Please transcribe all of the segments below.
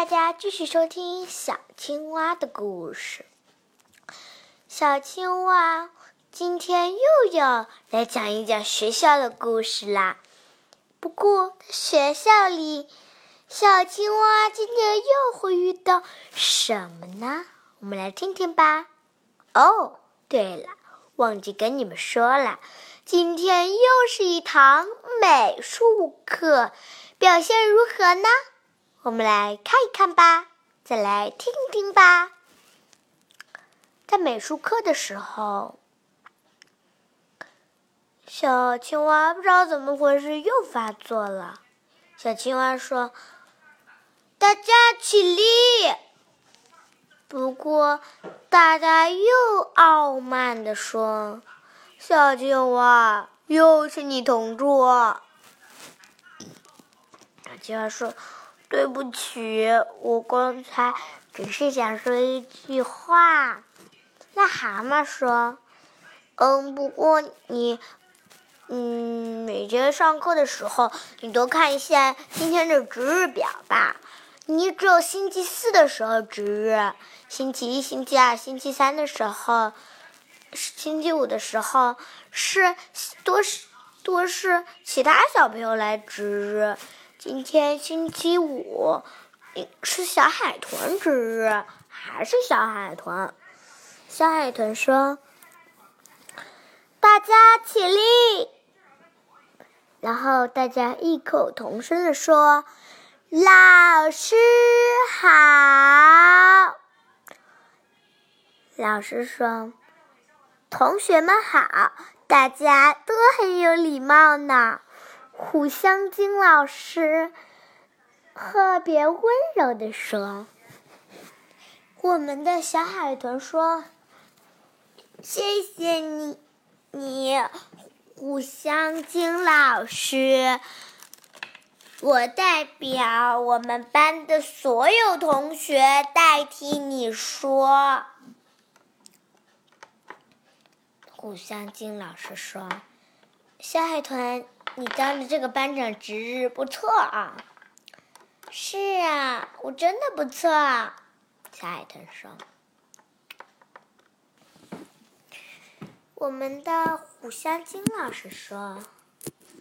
大家继续收听小青蛙的故事。小青蛙今天又要来讲一讲学校的故事啦。不过学校里，小青蛙今天又会遇到什么呢？我们来听听吧。哦，对了，忘记跟你们说了，今天又是一堂美术课，表现如何呢？我们来看一看吧，再来听听吧。在美术课的时候，小青蛙不知道怎么回事又发作了。小青蛙说：“大家起立。”不过，大家又傲慢地说：“小青蛙，又是你同桌。”小青蛙说。对不起，我刚才只是想说一句话。癞蛤蟆说：“嗯，不过你，嗯，每节上课的时候，你都看一下今天的值日表吧。你只有星期四的时候值日，星期一、星期二、星期三的时候，星期五的时候是多是多是其他小朋友来值日。”今天星期五，是小海豚值日，还是小海豚？小海豚说：“大家起立。”然后大家异口同声的说：“老师好。”老师说：“同学们好，大家都很有礼貌呢。”虎香金老师特别温柔地说：“我们的小海豚说，谢谢你，你虎香金老师。我代表我们班的所有同学代替你说。”虎香金老师说：“小海豚。”你当的这个班长值日不错啊！是啊，我真的不错。啊小海豚说：“我们的虎香金老师说，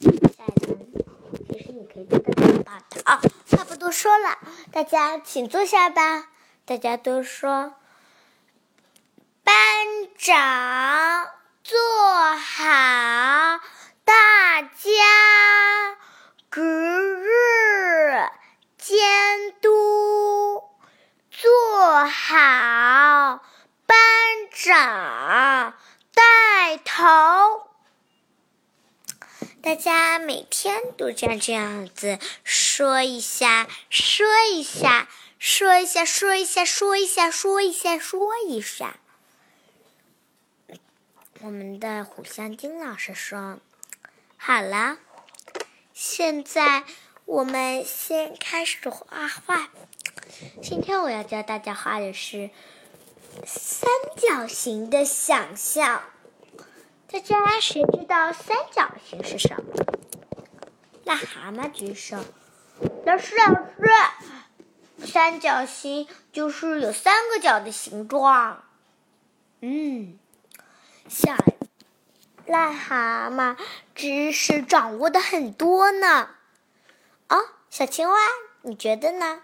小海豚，其实你可以做的更大的啊！话不多说了，大家请坐下吧。大家都说，班长坐好。”大家值日监督做好，班长带头。大家每天都这样这样子说一下，说一下，说一下，说一下，说一下，说一下，说一下。我们的虎香金老师说。好了，现在我们先开始画画。今天我要教大家画的是三角形的想象。大家谁知道三角形是什么？癞蛤蟆举手。老师，老师，三角形就是有三个角的形状。嗯，小。癞蛤蟆知识掌握的很多呢，啊，小青蛙，你觉得呢？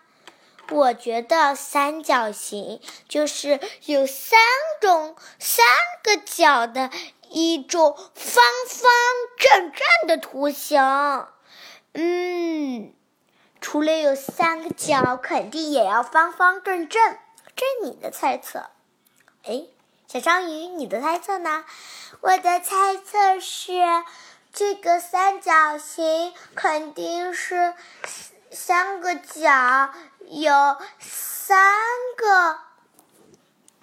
我觉得三角形就是有三种三个角的一种方方正正的图形。嗯，除了有三个角，肯定也要方方正正。这你的猜测。哎，小章鱼，你的猜测呢？我的猜测是，这个三角形肯定是三个角有三个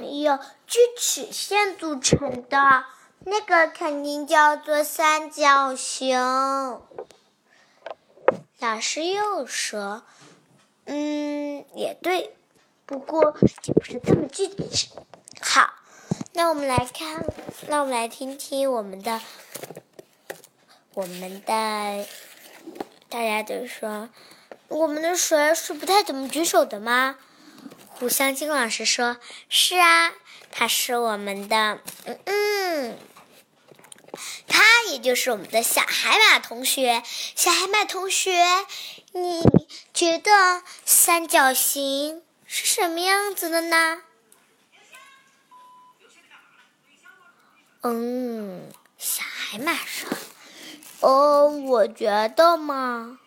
有锯齿线组成的，那个肯定叫做三角形。老师又说：“嗯，也对，不过就不是这么具体。”好。那我们来看，那我们来听听我们的，我们的，大家都说，我们的水是不太怎么举手的吗？胡香金老师说：“是啊，他是我们的，嗯嗯，他也就是我们的小海马同学。小海马同学，你觉得三角形是什么样子的呢？”嗯，小海马说：“哦，我觉得嘛，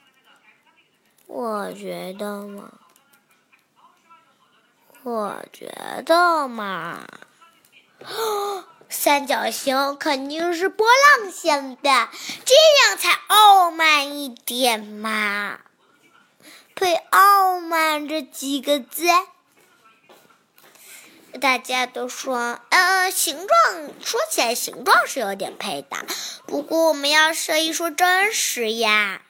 我觉得嘛。”我觉得嘛，三角形肯定是波浪形的，这样才傲慢一点嘛。配“傲慢”这几个字，大家都说，呃，形状说起来形状是有点配的，不过我们要说一说真实呀。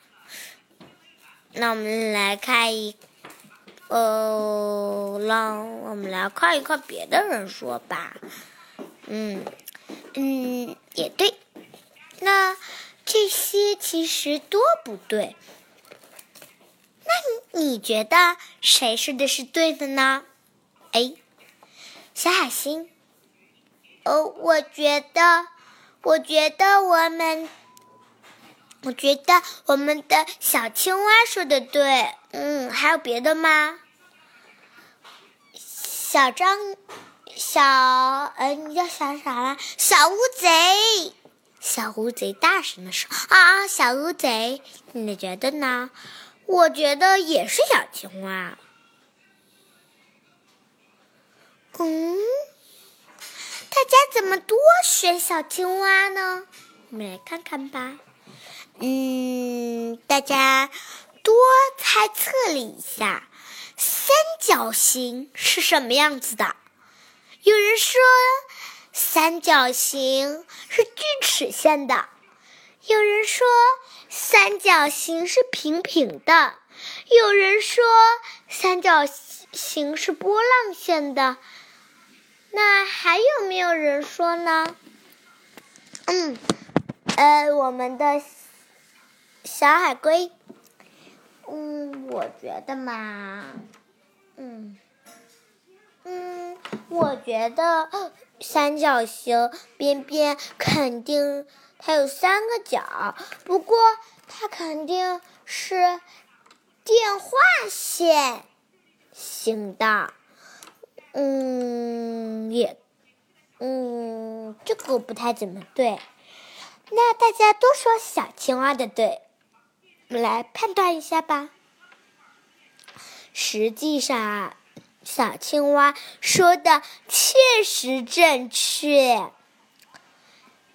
那我们来看一。呃，让我们来看一看别的人说吧。嗯嗯，也对。那这些其实都不对。那你你觉得谁说的是对的呢哎小海星。哦，我觉得，我觉得我们，我觉得我们的小青蛙说的对。嗯，还有别的吗？小张，小，呃，你叫小啥了？小乌贼，小乌贼大声的说：“啊，小乌贼，你觉得呢？我觉得也是小青蛙。嗯，大家怎么多选小青蛙呢？我们来看看吧。嗯，大家多猜测了一下。”三角形是什么样子的？有人说三角形是锯齿线的，有人说三角形是平平的，有人说三角形是波浪线的。那还有没有人说呢？嗯，呃，我们的小海龟。嗯，我觉得嘛，嗯，嗯，我觉得三角形边边肯定它有三个角，不过它肯定是电话线形的，嗯，也，嗯，这个不太怎么对。那大家都说小青蛙的对。我们来判断一下吧。实际上啊，小青蛙说的确实正确。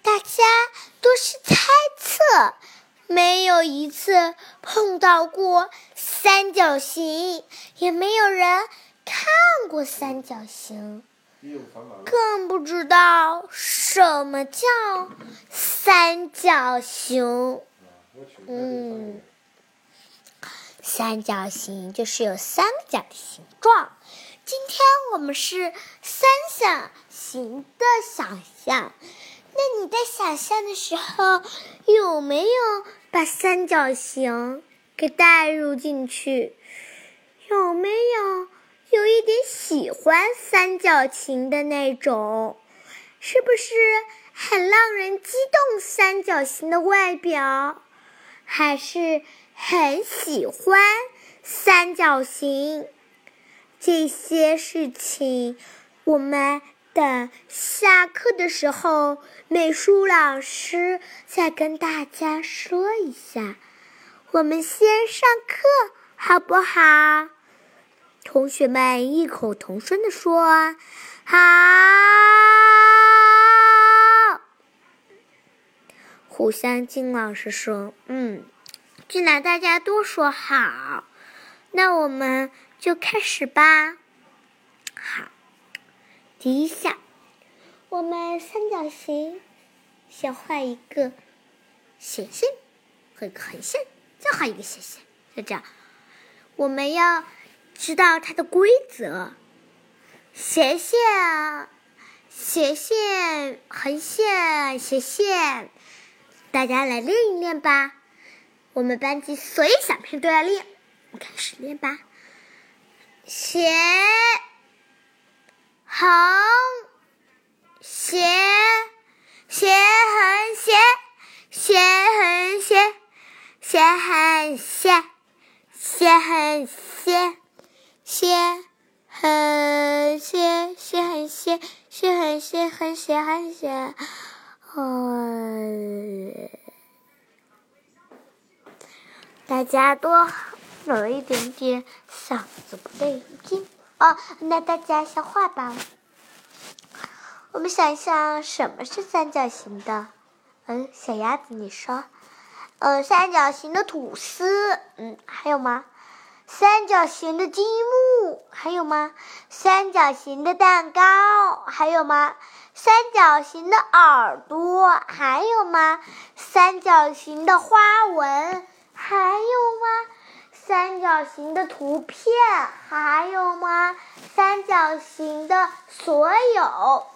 大家都是猜测，没有一次碰到过三角形，也没有人看过三角形，更不知道什么叫三角形。嗯，三角形就是有三个角的形状。今天我们是三角形的想象。那你在想象的时候，有没有把三角形给带入进去？有没有有一点喜欢三角形的那种？是不是很让人激动？三角形的外表？还是很喜欢三角形这些事情。我们等下课的时候，美术老师再跟大家说一下。我们先上课好不好？同学们异口同声的说：“好。”胡香金老师说：“嗯，既然大家都说好，那我们就开始吧。好，第一项，我们三角形先画一个斜线和一个横线，再画一个斜线，就这样。我们要知道它的规则：斜线、斜线、横线、斜线。”大家来练一练吧，我们班级所有小朋友都要练。我开始练吧。斜横斜斜横斜斜横斜斜横斜斜横斜斜横斜斜横斜斜横斜横斜横斜，呃，大家都。有一点点嗓子不对劲哦，那大家消化吧。我们想一想，什么是三角形的？嗯，小鸭子，你说。呃，三角形的吐司，嗯，还有吗？三角形的积木，还有吗？三角形的蛋糕，还有吗？三角形的耳朵，还有吗？三角形的花纹，还有吗？三角形的图片还有吗？三角形的所有，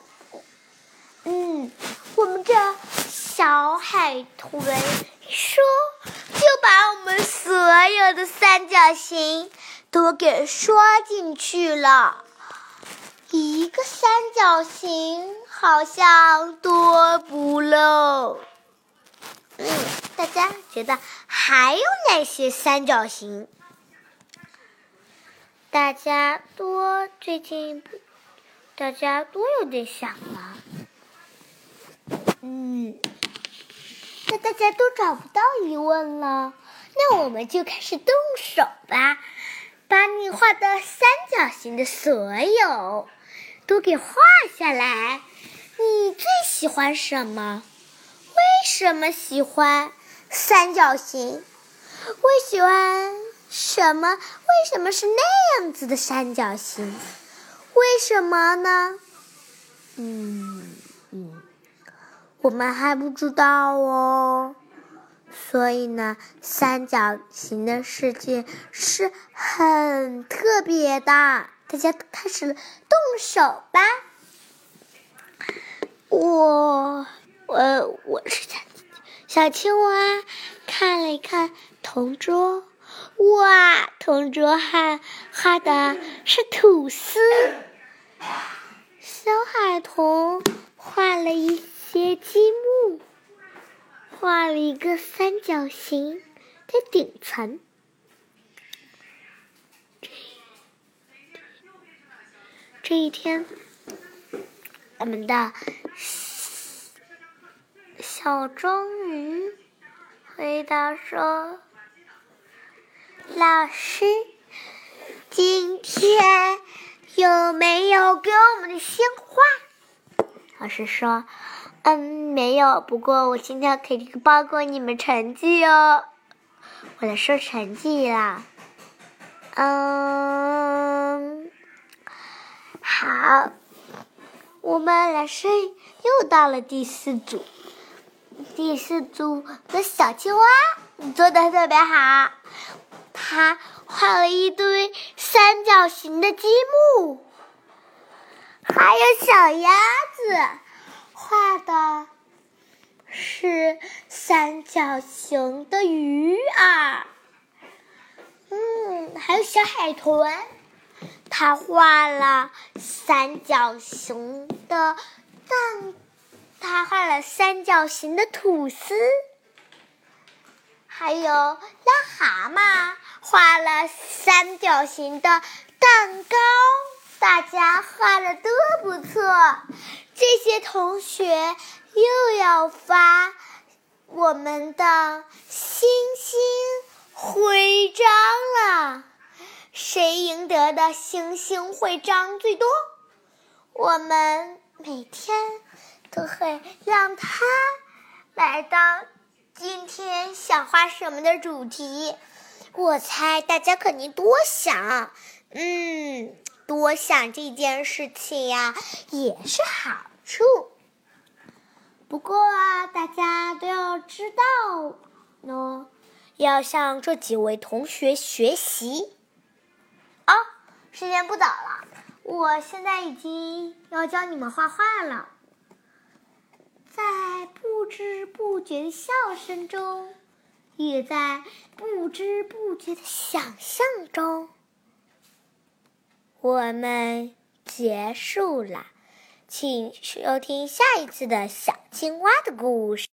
嗯，我们这小海豚说就把我们所有的三角形都给说进去了。一个三角形好像多不漏。嗯，大家觉得还有哪些三角形？大家多最近，大家多有点想了。嗯，那大家都找不到疑问了，那我们就开始动手吧，把你画的三角形的所有都给画下来。你最喜欢什么？为什么喜欢三角形？我喜欢什么？为什么是那样子的三角形？为什么呢？嗯嗯，我们还不知道哦。所以呢，三角形的世界是很特别的。大家开始动手吧。我。我我是小青蛙，看了一看同桌，哇，同桌还画的是吐司。小海豚画了一些积木，画了一个三角形的顶层。这一天，我们的。小章鱼回答说：“老师，今天有没有给我们的鲜花？”老师说：“嗯，没有。不过我今天肯定报过你们成绩哦。我来说成绩啦。嗯，好，我们老师又到了第四组。”第四组的小青蛙，你做的特别好。它画了一堆三角形的积木，还有小鸭子画的是三角形的鱼儿。嗯，还有小海豚，它画了三角形的蛋。他画了三角形的吐司，还有癞蛤蟆画了三角形的蛋糕。大家画的都不错，这些同学又要发我们的星星徽章了。谁赢得的星星徽章最多？我们每天。都会让他来当今天想画什么的主题。我猜大家肯定多想，嗯，多想这件事情呀，也是好处。不过啊，大家都要知道呢，要向这几位同学学习。啊，时间不早了，我现在已经要教你们画画了。在不知不觉的笑声中，也在不知不觉的想象中。我们结束了，请收听下一次的小青蛙的故事。